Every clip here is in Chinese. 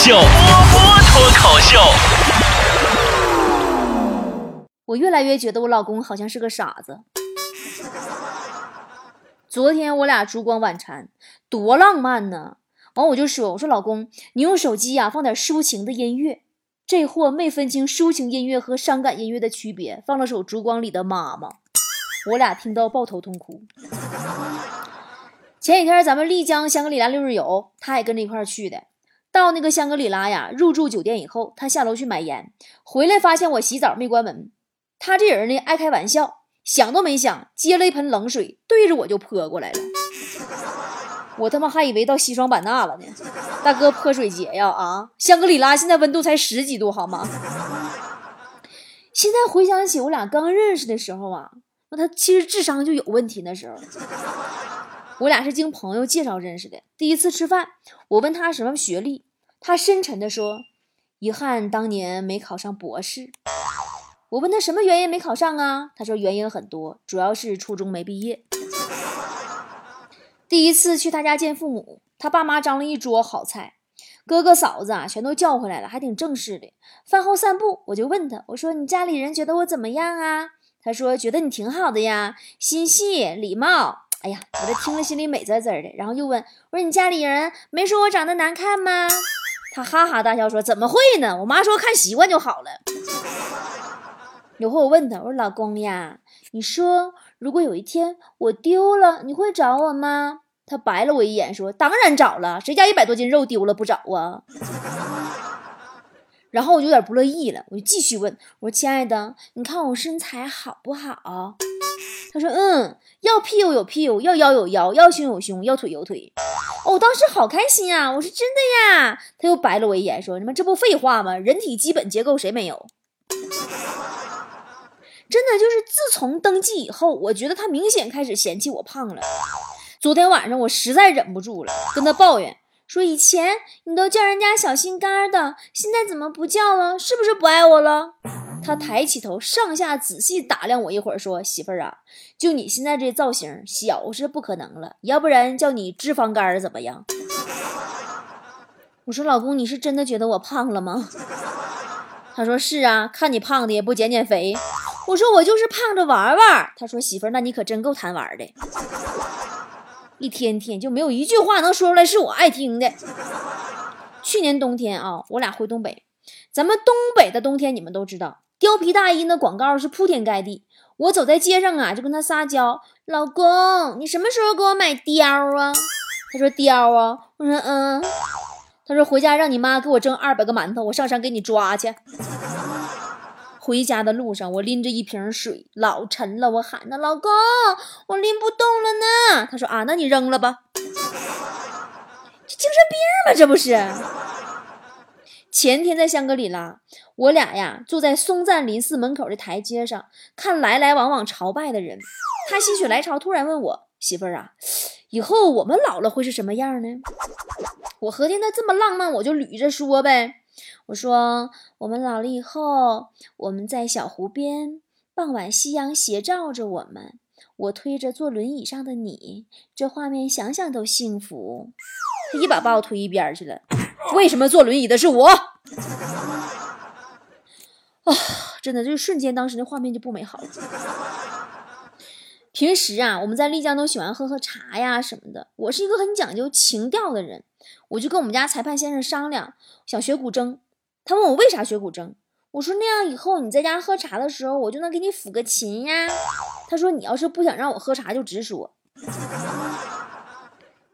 秀，波波脱口秀。我越来越觉得我老公好像是个傻子。昨天我俩烛光晚餐，多浪漫呢！完我就说：“我说老公，你用手机呀放点抒情的音乐。”这货没分清抒情音乐和伤感音乐的区别，放了首《烛光里的妈妈》，我俩听到抱头痛哭。前几天咱们丽江香格里拉六日游，他也跟着一块去的。到那个香格里拉呀，入住酒店以后，他下楼去买烟，回来发现我洗澡没关门。他这人呢，爱开玩笑，想都没想，接了一盆冷水，对着我就泼过来了。我他妈还以为到西双版纳了呢，大哥泼水节呀啊！香格里拉现在温度才十几度，好吗？现在回想起我俩刚认识的时候啊，那他其实智商就有问题。那时候，我俩是经朋友介绍认识的。第一次吃饭，我问他什么学历，他深沉的说：“遗憾当年没考上博士。”我问他什么原因没考上啊？他说原因很多，主要是初中没毕业。第一次去他家见父母，他爸妈张了一桌好菜，哥哥嫂子啊全都叫回来了，还挺正式的。饭后散步，我就问他，我说你家里人觉得我怎么样啊？他说觉得你挺好的呀，心细礼貌。哎呀，我这听了心里美滋滋的。然后又问我说你家里人没说我长得难看吗？他哈哈大笑说怎么会呢？我妈说看习惯就好了。有回我问他，我说老公呀，你说如果有一天我丢了，你会找我吗？他白了我一眼，说当然找了，谁家一百多斤肉丢了不找啊？然后我就有点不乐意了，我就继续问，我说亲爱的，你看我身材好不好？他说嗯，要屁股有屁股，要腰有腰，要胸有胸，要腿有腿。哦，我当时好开心啊！我说真的呀。他又白了我一眼，说你们这不废话吗？人体基本结构谁没有？真的就是自从登记以后，我觉得他明显开始嫌弃我胖了。昨天晚上我实在忍不住了，跟他抱怨说：“以前你都叫人家小心肝的，现在怎么不叫了？是不是不爱我了？”他抬起头，上下仔细打量我一会儿，说：“媳妇儿啊，就你现在这造型，小是不可能了，要不然叫你脂肪肝怎么样？” 我说：“老公，你是真的觉得我胖了吗？” 他说：“是啊，看你胖的也不减减肥。”我说我就是胖着玩玩。他说媳妇儿，那你可真够贪玩的，一天天就没有一句话能说出来是我爱听的。去年冬天啊，我俩回东北，咱们东北的冬天你们都知道，貂皮大衣那广告是铺天盖地。我走在街上啊，就跟他撒娇，老公，你什么时候给我买貂啊？他说貂啊，我说嗯。他说回家让你妈给我蒸二百个馒头，我上山给你抓去。回家的路上，我拎着一瓶水，老沉了。我喊他老公，我拎不动了呢。他说啊，那你扔了吧。这精神病吗？这不是。前天在香格里拉，我俩呀坐在松赞林寺门口的台阶上，看来来往往朝拜的人。他心血来潮，突然问我媳妇儿啊，以后我们老了会是什么样呢？我合计那这么浪漫，我就捋着说呗。我说，我们老了以后，我们在小湖边，傍晚夕阳斜照着我们，我推着坐轮椅上的你，这画面想想都幸福。他一把把我推一边去了。为什么坐轮椅的是我？啊，真的，就是瞬间，当时那画面就不美好了。平时啊，我们在丽江都喜欢喝喝茶呀什么的。我是一个很讲究情调的人，我就跟我们家裁判先生商量，想学古筝。他问我为啥学古筝，我说那样以后你在家喝茶的时候，我就能给你抚个琴呀。他说你要是不想让我喝茶，就直说。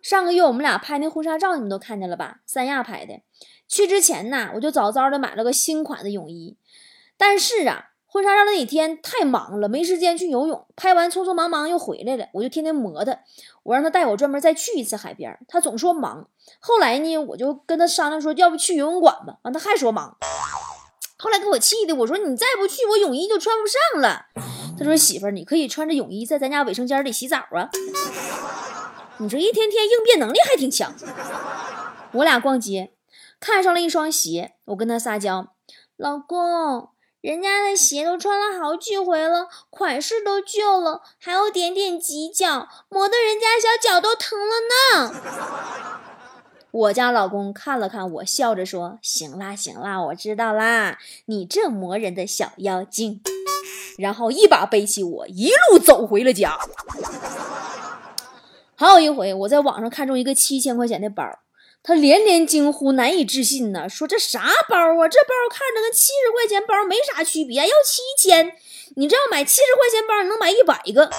上个月我们俩拍那婚纱照，你们都看见了吧？三亚拍的。去之前呢，我就早早的买了个新款的泳衣，但是啊，婚纱照那几天太忙了，没时间去游泳。拍完匆匆忙忙又回来了，我就天天磨他。我让他带我专门再去一次海边，他总说忙。后来呢，我就跟他商量说，要不去游泳馆吧。完，他还说忙。后来给我气的，我说你再不去，我泳衣就穿不上了。他说媳妇儿，你可以穿着泳衣在咱家卫生间里洗澡啊。你这一天天应变能力还挺强。我俩逛街，看上了一双鞋，我跟他撒娇，老公。人家的鞋都穿了好几回了，款式都旧了，还有点点挤脚，磨得人家小脚都疼了呢。我家老公看了看我，笑着说：“行啦，行啦，我知道啦，你这磨人的小妖精。”然后一把背起我，一路走回了家。还有一回，我在网上看中一个七千块钱的包，他连连惊呼，难以置信呢，说这啥包啊？这包看着跟七十块钱包没啥区别，要七千，你这要买七十块钱包，你能买一百个。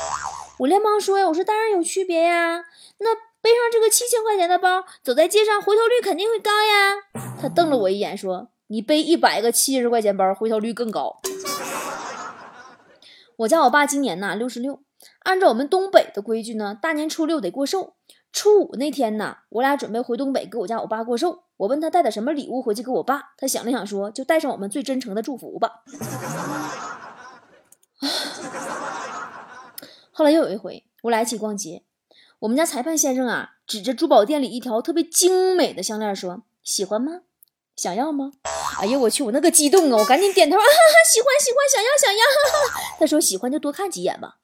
我连忙说呀，我说当然有区别呀，那背上这个七千块钱的包，走在街上回头率肯定会高呀。他瞪了我一眼，说你背一百个七十块钱包，回头率更高。我家我爸今年呢六十六，按照我们东北的规矩呢，大年初六得过寿。初五那天呢，我俩准备回东北给我家我爸过寿。我问他带点什么礼物回去给我爸，他想了想说，就带上我们最真诚的祝福吧。后来又有一回，我俩一起逛街，我们家裁判先生啊，指着珠宝店里一条特别精美的项链说：“喜欢吗？想要吗？”哎呀，我去，我那个激动啊！我赶紧点头，哈哈，喜欢喜欢，想要想要。他说喜欢就多看几眼吧。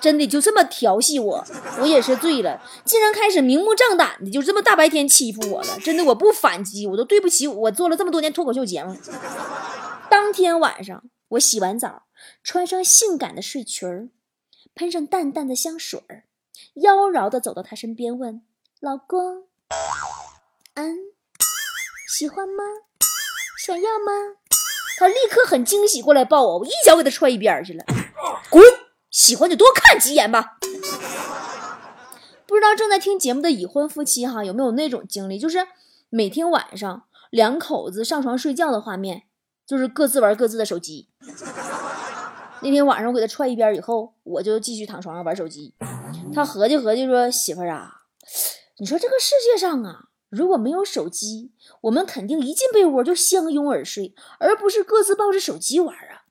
真的就这么调戏我，我也是醉了，竟然开始明目张胆的就这么大白天欺负我了。真的，我不反击，我都对不起我做了这么多年脱口秀节目。当天晚上，我洗完澡，穿上性感的睡裙儿，喷上淡淡的香水儿，妖娆的走到他身边，问：“老公，嗯。”喜欢吗？想要吗？他立刻很惊喜过来抱我，我一脚给他踹一边去了。滚！喜欢就多看几眼吧。不知道正在听节目的已婚夫妻哈有没有那种经历，就是每天晚上两口子上床睡觉的画面，就是各自玩各自的手机。那天晚上我给他踹一边以后，我就继续躺床上玩手机。他合计合计说：“媳妇儿啊，你说这个世界上啊。”如果没有手机，我们肯定一进被窝就相拥而睡，而不是各自抱着手机玩啊！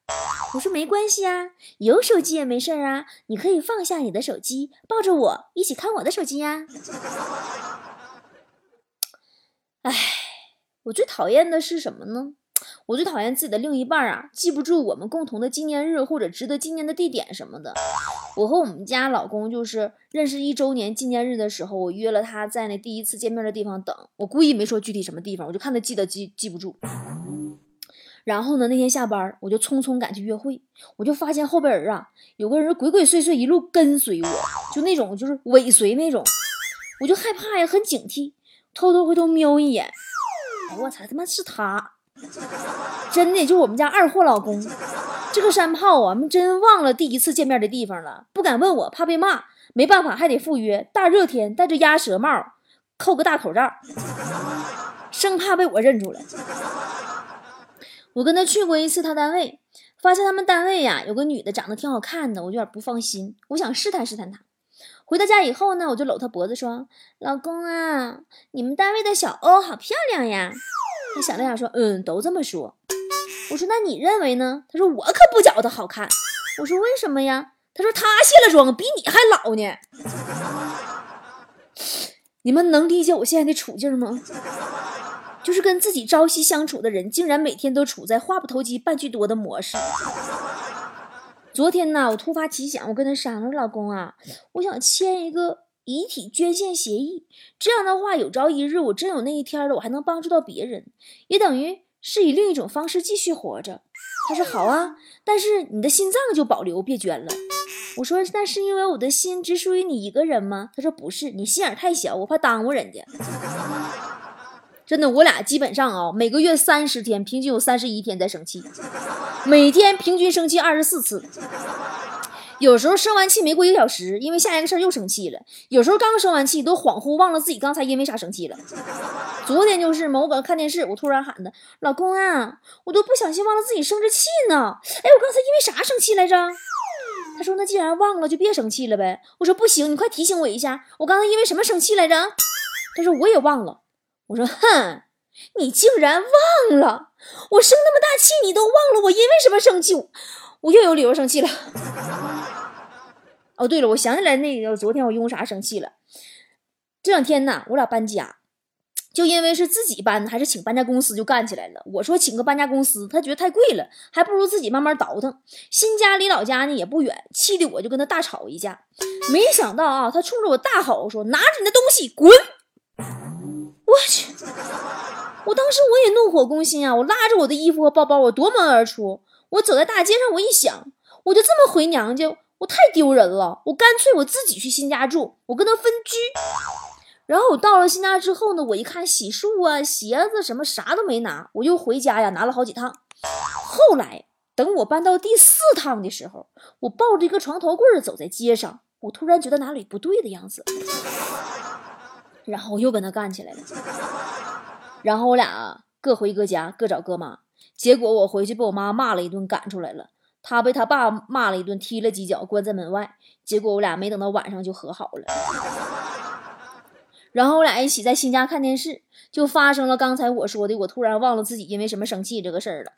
我说没关系啊，有手机也没事啊，你可以放下你的手机，抱着我一起看我的手机呀。哎，我最讨厌的是什么呢？我最讨厌自己的另一半啊，记不住我们共同的纪念日或者值得纪念的地点什么的。我和我们家老公就是认识一周年纪念日的时候，我约了他在那第一次见面的地方等。我故意没说具体什么地方，我就看他记得记记不住。然后呢，那天下班我就匆匆赶去约会，我就发现后边人啊，有个人鬼鬼祟祟一路跟随我，就那种就是尾随那种，我就害怕呀，很警惕，偷偷回头瞄一眼，我操，他妈是他！真的，就我们家二货老公，这个山炮啊，们真忘了第一次见面的地方了，不敢问我，怕被骂，没办法，还得赴约。大热天戴着鸭舌帽，扣个大口罩，生怕被我认出来。我跟他去过一次他单位，发现他们单位呀有个女的长得挺好看的，我有点不放心，我想试探试探他。回到家以后呢，我就搂他脖子说：“老公啊，你们单位的小欧好漂亮呀。”他想了想说：“嗯，都这么说。”我说：“那你认为呢？”他说：“我可不觉得好看。”我说：“为什么呀？”他说：“他卸了妆比你还老呢。”你们能理解我现在的处境吗？就是跟自己朝夕相处的人，竟然每天都处在话不投机半句多的模式。昨天呢，我突发奇想，我跟他商量：“老公啊，我想签一个。”遗体捐献协议，这样的话，有朝一日我真有那一天了，我还能帮助到别人，也等于是以另一种方式继续活着。他说好啊，但是你的心脏就保留，别捐了。我说那是因为我的心只属于你一个人吗？他说不是，你心眼太小，我怕耽误人家。真的，我俩基本上啊，每个月三十天，平均有三十一天在生气，每天平均生气二十四次。有时候生完气没过一个小时，因为下一个事儿又生气了。有时候刚生完气都恍惚忘了自己刚才因为啥生气了。昨天就是嘛，我搁看电视，我突然喊他老公啊，我都不小心忘了自己生着气呢。哎，我刚才因为啥生气来着？他说那既然忘了就别生气了呗。我说不行，你快提醒我一下，我刚才因为什么生气来着？他说我也忘了。我说哼，你竟然忘了？我生那么大气你都忘了我因为什么生气？我又有理由生气了。哦，对了，我想起来那个昨天我因为啥生气了？这两天呢，我俩搬家，就因为是自己搬还是请搬家公司就干起来了。我说请个搬家公司，他觉得太贵了，还不如自己慢慢倒腾。新家离老家呢也不远，气得我就跟他大吵一架。没想到啊，他冲着我大吼说：“拿着你的东西滚！”我去！我当时我也怒火攻心啊！我拉着我的衣服和包包，我夺门而出。我走在大街上，我一想，我就这么回娘家，太丢人了。我干脆我自己去新家住，我跟他分居。然后我到了新家之后呢，我一看洗漱啊、鞋子什么啥都没拿，我又回家呀，拿了好几趟。后来等我搬到第四趟的时候，我抱着一个床头柜走在街上，我突然觉得哪里不对的样子，然后我又跟他干起来了。然后我俩各回各家，各找各妈。结果我回去被我妈骂了一顿，赶出来了。他被他爸骂了一顿，踢了几脚，关在门外。结果我俩没等到晚上就和好了。然后我俩一起在新家看电视，就发生了刚才我说的，我突然忘了自己因为什么生气这个事儿了。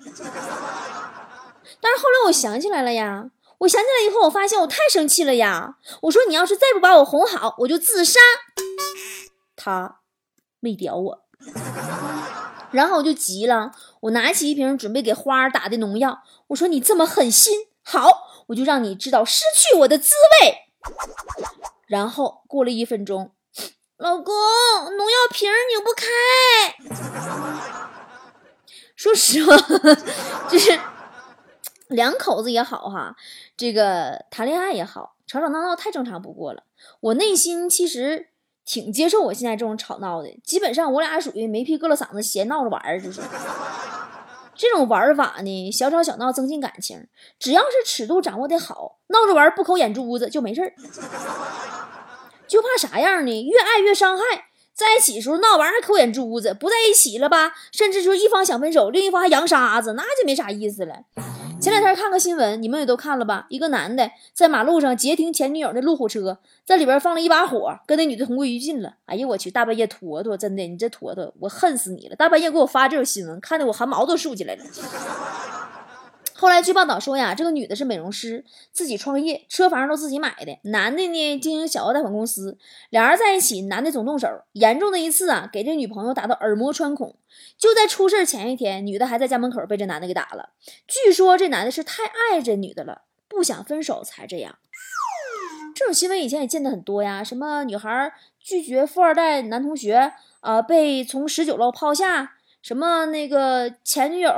但是后来我想起来了呀，我想起来以后，我发现我太生气了呀。我说你要是再不把我哄好，我就自杀。他没屌我，然后我就急了，我拿起一瓶准备给花儿打的农药，我说你这么狠心，好，我就让你知道失去我的滋味。然后过了一分钟。老公，农药瓶拧不开。说实话，就是两口子也好哈，这个谈恋爱也好，吵吵闹闹太正常不过了。我内心其实挺接受我现在这种吵闹的，基本上我俩属于没皮搁了嗓子闲闹着玩儿，就是这种玩法呢，小吵小闹增进感情，只要是尺度掌握的好，闹着玩不抠眼珠子就没事儿。就怕啥样呢？越爱越伤害。在一起的时候闹完还抠眼珠子，不在一起了吧？甚至说一方想分手，另一方还扬沙子，那就没啥意思了。前两天看个新闻，你们也都看了吧？一个男的在马路上截停前女友的路虎车，在里边放了一把火，跟那女的同归于尽了。哎呀，我去，大半夜坨坨，真的，你这坨坨，我恨死你了！大半夜给我发这种新闻，看得我汗毛都竖起来了。后来据报道说呀，这个女的是美容师，自己创业，车房都自己买的。男的呢经营小额贷款公司，俩人在一起，男的总动手，严重的一次啊，给这女朋友打到耳膜穿孔。就在出事前一天，女的还在家门口被这男的给打了。据说这男的是太爱这女的了，不想分手才这样。这种新闻以前也见得很多呀，什么女孩拒绝富二代男同学啊，被从十九楼抛下。什么那个前女友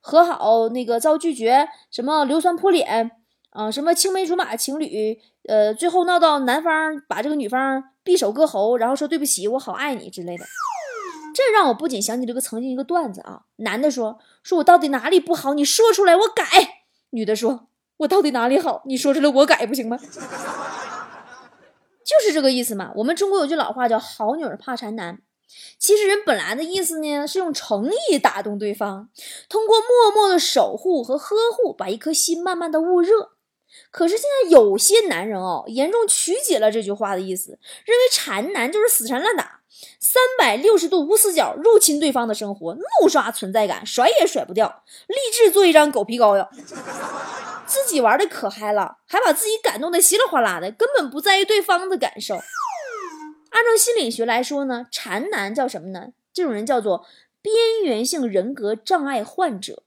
和好那个遭拒绝，什么硫酸泼脸啊，什么青梅竹马情侣，呃，最后闹到男方把这个女方匕首割喉，然后说对不起，我好爱你之类的。这让我不仅想起这个曾经一个段子啊，男的说说我到底哪里不好，你说出来我改；女的说我到底哪里好，你说出来我改不行吗？就是这个意思嘛。我们中国有句老话叫好女儿怕缠男。其实人本来的意思呢，是用诚意打动对方，通过默默的守护和呵护，把一颗心慢慢的焐热。可是现在有些男人哦，严重曲解了这句话的意思，认为缠男就是死缠烂打，三百六十度无死角入侵对方的生活，怒刷存在感，甩也甩不掉，立志做一张狗皮膏药，自己玩的可嗨了，还把自己感动的稀里哗啦的，根本不在意对方的感受。按照心理学来说呢，缠男叫什么呢？这种人叫做边缘性人格障碍患者，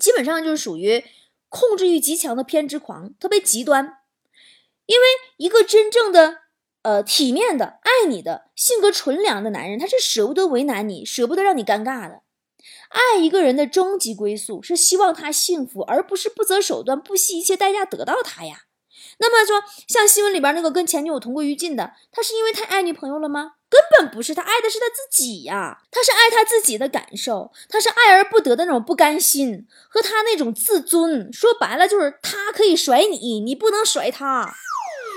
基本上就是属于控制欲极强的偏执狂，特别极端。因为一个真正的呃体面的爱你的性格纯良的男人，他是舍不得为难你，舍不得让你尴尬的。爱一个人的终极归宿是希望他幸福，而不是不择手段、不惜一切代价得到他呀。那么说，像新闻里边那个跟前女友同归于尽的，他是因为太爱女朋友了吗？根本不是，他爱的是他自己呀，他是爱他自己的感受，他是爱而不得的那种不甘心和他那种自尊。说白了就是他可以甩你，你不能甩他，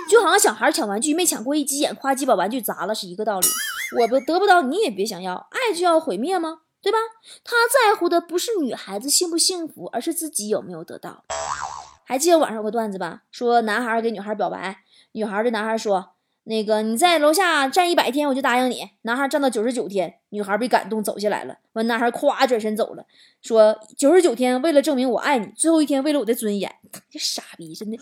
就好像小孩抢玩具没抢过一急眼，夸叽把玩具砸了是一个道理。我不得不到，你也别想要，爱就要毁灭吗？对吧？他在乎的不是女孩子幸不幸福，而是自己有没有得到。还记得网上有个段子吧？说男孩给女孩表白，女孩对男孩说：“那个你在楼下站一百天，我就答应你。”男孩站到九十九天，女孩被感动走下来了。完，男孩咵转身走了，说：“九十九天为了证明我爱你，最后一天为了我的尊严。”这傻逼，真的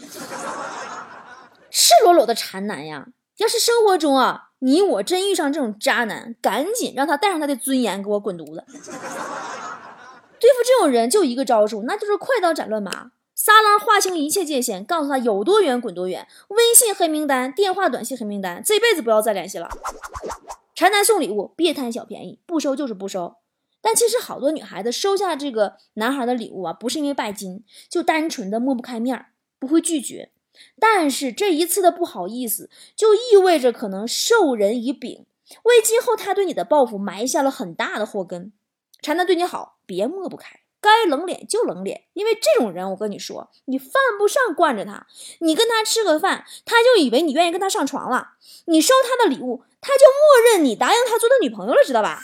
赤裸裸的馋男呀！要是生活中啊，你我真遇上这种渣男，赶紧让他带上他的尊严给我滚犊子。对付这种人就一个招数，那就是快刀斩乱麻。撒浪划清一切界限，告诉他有多远滚多远。微信黑名单、电话短信黑名单，这辈子不要再联系了。馋男送礼物，别贪小便宜，不收就是不收。但其实好多女孩子收下这个男孩的礼物啊，不是因为拜金，就单纯的抹不开面儿，不会拒绝。但是这一次的不好意思，就意味着可能授人以柄，为今后他对你的报复埋下了很大的祸根。馋男对你好，别抹不开，该冷脸就冷脸，因为这种人，我跟你说，你犯不上惯着他。你跟他吃个饭，他就以为你愿意跟他上床了；你收他的礼物，他就默认你答应他做他女朋友了，知道吧？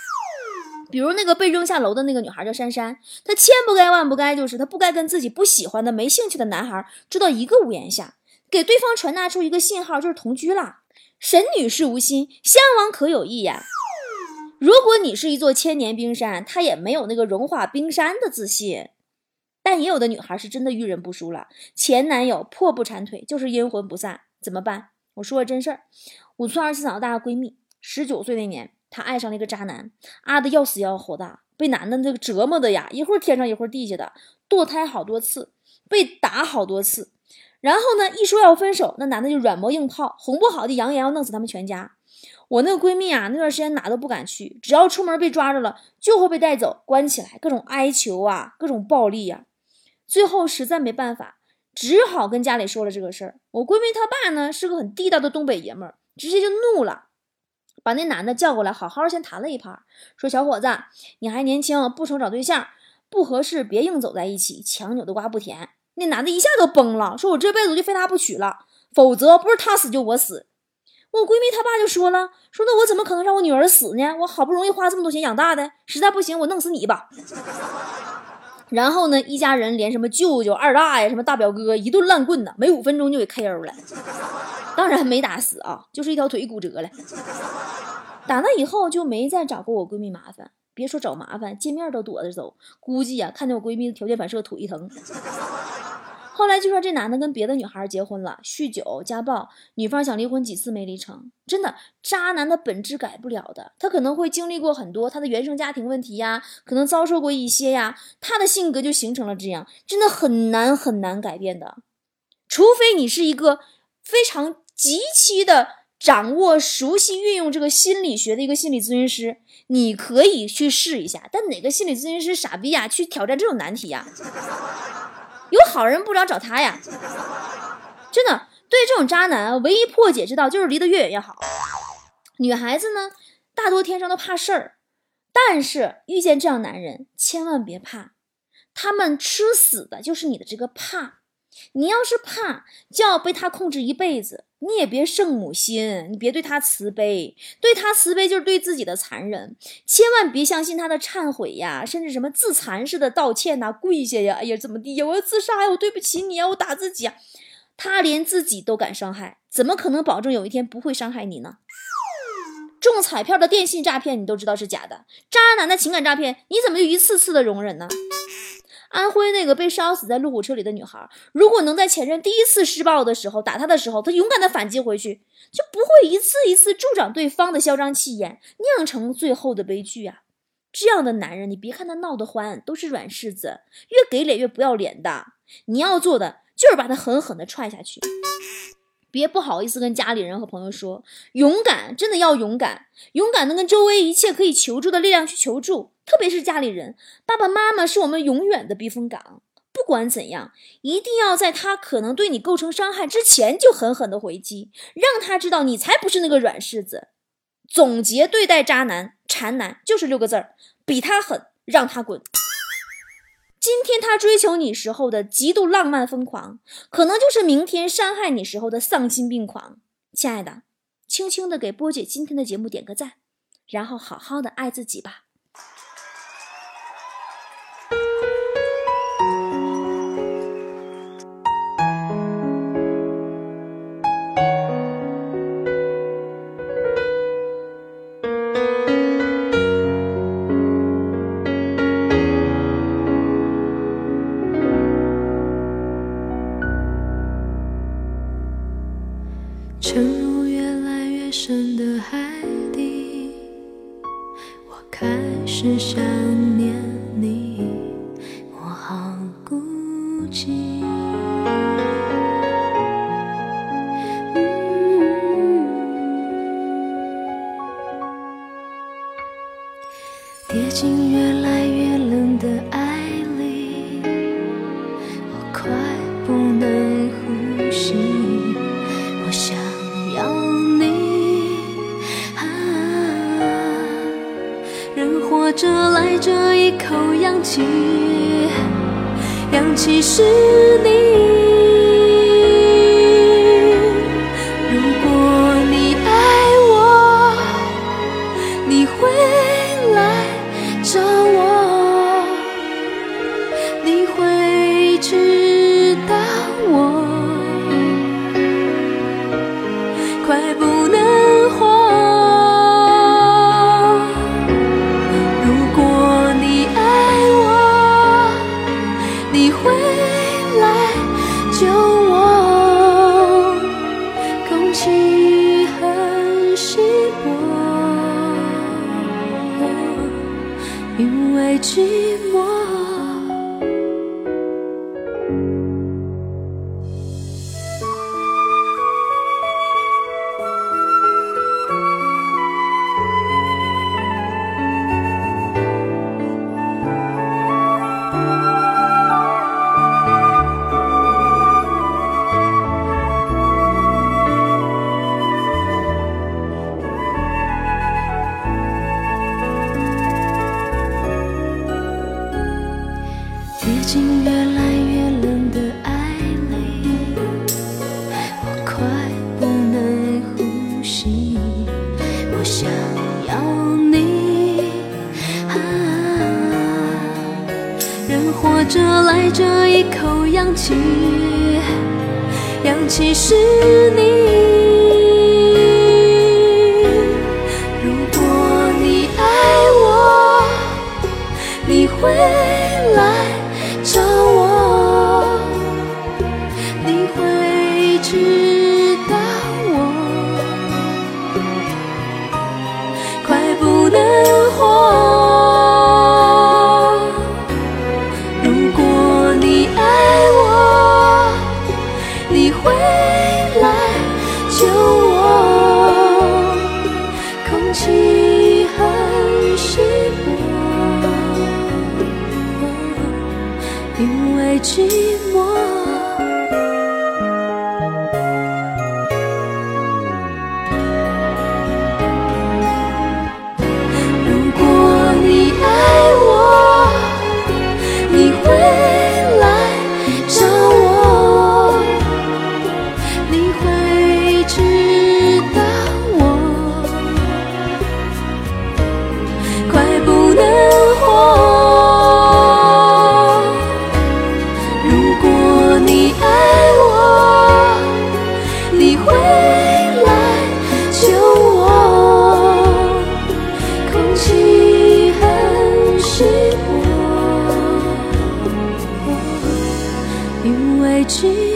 比如那个被扔下楼的那个女孩叫珊珊，她千不该万不该，就是她不该跟自己不喜欢的、没兴趣的男孩住到一个屋檐下，给对方传达出一个信号，就是同居啦。沈女士无心，相王可有意呀。如果你是一座千年冰山，她也没有那个融化冰山的自信。但也有的女孩是真的遇人不淑了，前男友破不缠腿，就是阴魂不散，怎么办？我说个真事儿，五村二七嫂大闺蜜，十九岁那年。她爱上了一个渣男，啊的要死要活的，被男的那个折磨的呀，一会儿天上一会儿地下的，堕胎好多次，被打好多次，然后呢，一说要分手，那男的就软磨硬泡，哄不好的扬言要弄死他们全家。我那个闺蜜啊，那段时间哪都不敢去，只要出门被抓着了，就会被带走关起来，各种哀求啊，各种暴力呀，最后实在没办法，只好跟家里说了这个事儿。我闺蜜她爸呢是个很地道的东北爷们儿，直接就怒了。把那男的叫过来，好好先谈了一盘，说：“小伙子，你还年轻，不愁找对象，不合适别硬走在一起，强扭的瓜不甜。”那男的一下都崩了，说：“我这辈子就非他不娶了，否则不是他死就我死。”我闺蜜她爸就说了：“说那我怎么可能让我女儿死呢？我好不容易花这么多钱养大的，实在不行我弄死你吧。”然后呢，一家人连什么舅舅、二大爷、什么大表哥一顿烂棍子，没五分钟就给 KO 了。当然没打死啊，就是一条腿骨折了。打那以后就没再找过我闺蜜麻烦，别说找麻烦，见面都躲着走。估计呀，看见我闺蜜的条件反射，腿疼。后来就说这男的跟别的女孩结婚了，酗酒、家暴，女方想离婚几次没离成。真的，渣男的本质改不了的，他可能会经历过很多他的原生家庭问题呀，可能遭受过一些呀，他的性格就形成了这样，真的很难很难改变的，除非你是一个非常。极其的掌握、熟悉、运用这个心理学的一个心理咨询师，你可以去试一下。但哪个心理咨询师傻逼呀，去挑战这种难题呀？有好人不着找他呀！真的，对这种渣男，唯一破解之道就是离得越远越好。女孩子呢，大多天生都怕事儿，但是遇见这样男人，千万别怕，他们吃死的就是你的这个怕。你要是怕，就要被他控制一辈子。你也别圣母心，你别对他慈悲，对他慈悲就是对自己的残忍。千万别相信他的忏悔呀，甚至什么自残式的道歉呐，跪下呀，哎呀怎么地呀，我要自杀呀，我对不起你啊，我打自己啊。他连自己都敢伤害，怎么可能保证有一天不会伤害你呢？中彩票的电信诈骗你都知道是假的，渣男的情感诈骗你怎么就一次次的容忍呢？安徽那个被烧死在路虎车里的女孩，如果能在前任第一次施暴的时候打他的时候，他勇敢的反击回去，就不会一次一次助长对方的嚣张气焰，酿成最后的悲剧啊！这样的男人，你别看他闹得欢，都是软柿子，越给脸越不要脸的。你要做的就是把他狠狠的踹下去。别不好意思跟家里人和朋友说，勇敢真的要勇敢，勇敢的跟周围一切可以求助的力量去求助，特别是家里人，爸爸妈妈是我们永远的避风港。不管怎样，一定要在他可能对你构成伤害之前就狠狠的回击，让他知道你才不是那个软柿子。总结对待渣男、馋男就是六个字儿：比他狠，让他滚。今天他追求你时候的极度浪漫疯狂，可能就是明天伤害你时候的丧心病狂。亲爱的，轻轻的给波姐今天的节目点个赞，然后好好的爱自己吧。快不能呼吸我想要你。啊人活着赖着一口氧气氧气是你来救我。这一口氧气氧气是你你爱我你会来救我空气很稀薄。因为寂